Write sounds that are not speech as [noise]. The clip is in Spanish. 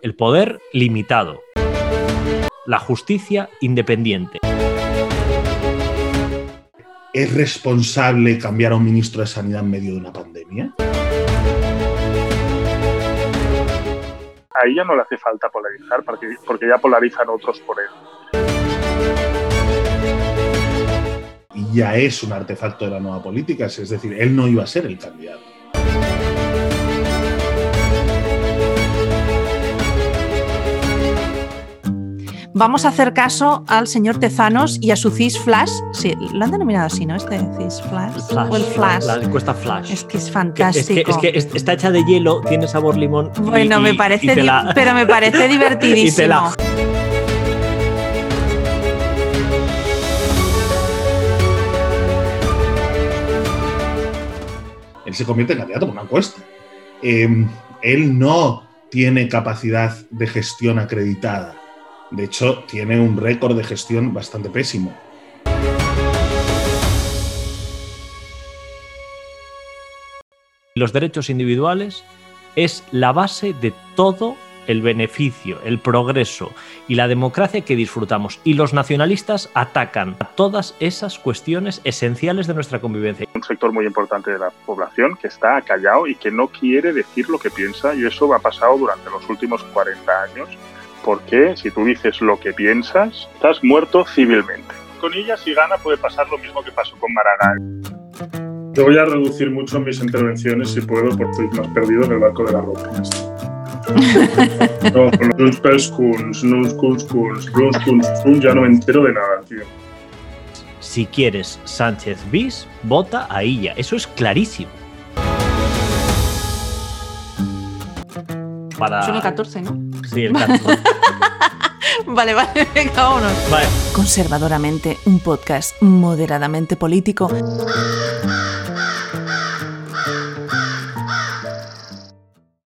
El poder limitado. La justicia independiente. ¿Es responsable cambiar a un ministro de Sanidad en medio de una pandemia? Ahí ya no le hace falta polarizar porque, porque ya polarizan otros por él. Y ya es un artefacto de la nueva política, es decir, él no iba a ser el candidato. Vamos a hacer caso al señor Tezanos y a su CIS Flash. Sí, lo han denominado así, ¿no? Este CIS Flash. Flash, o el Flash. La encuesta Flash. Es que es fantástico. que, es que es- está hecha de hielo, tiene sabor limón. y- Bueno, y- me y parece, la- pero me parece [laughs] y te divertidísimo. la- Él se convierte en candidato por una encuesta. Eh, él no tiene capacidad de gestión acreditada. De hecho, tiene un récord de gestión bastante pésimo. Los derechos individuales es la base de todo el beneficio, el progreso y la democracia que disfrutamos. Y los nacionalistas atacan a todas esas cuestiones esenciales de nuestra convivencia. Un sector muy importante de la población que está callado y que no quiere decir lo que piensa y eso ha pasado durante los últimos 40 años porque si tú dices lo que piensas, estás muerto civilmente. Con ella si gana puede pasar lo mismo que pasó con Maragall. Yo voy a reducir mucho mis intervenciones si puedo porque estoy más perdido en el barco de la ropa. [laughs] No, con los Spelskuns, Nuskunskuns, Brunskunskuns, ya no me entero de nada, tío. Si quieres Sánchez bis, vota a ella. Eso es clarísimo. Para... Son el 14, ¿no? Sí, el 14. [laughs] Vale, vale, venga, vámonos. Vale. Conservadoramente, un podcast moderadamente político